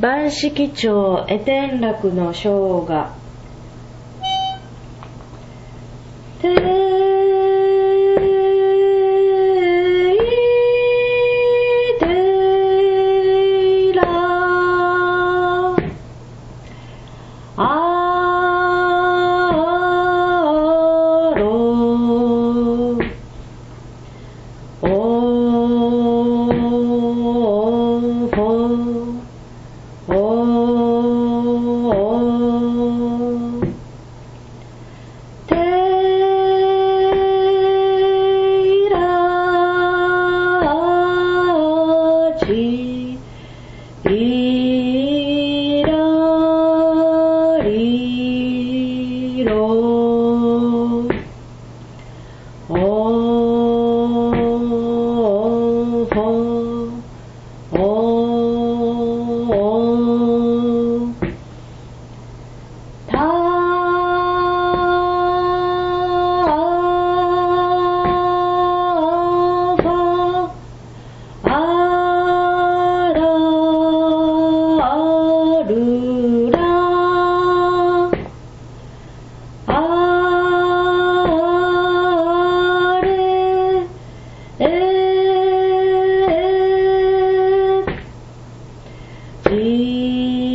万式長、絵天楽の生姜 Breathe.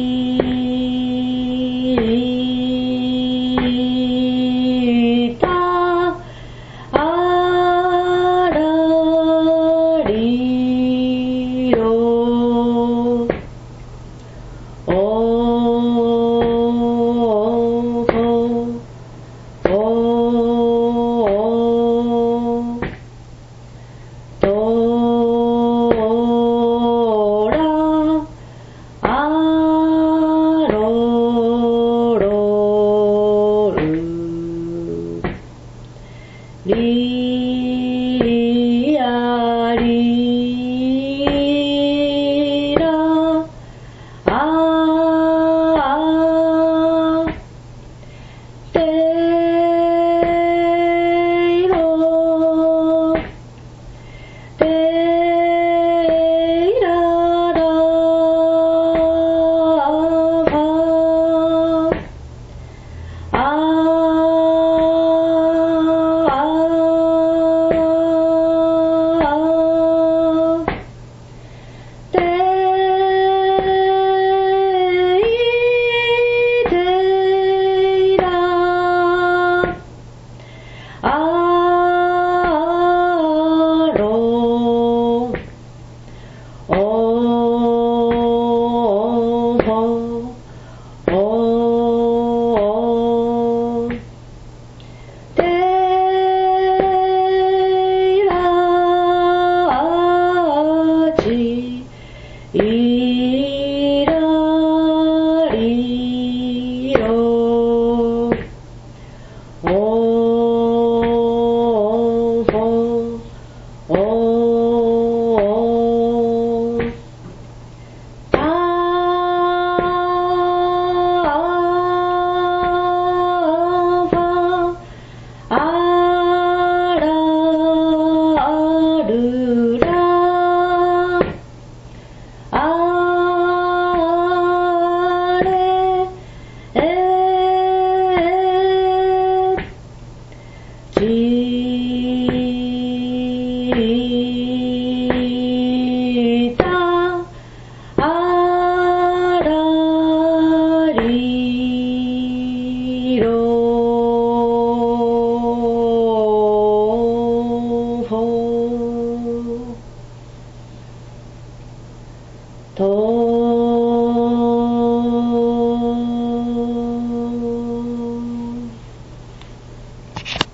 أي todo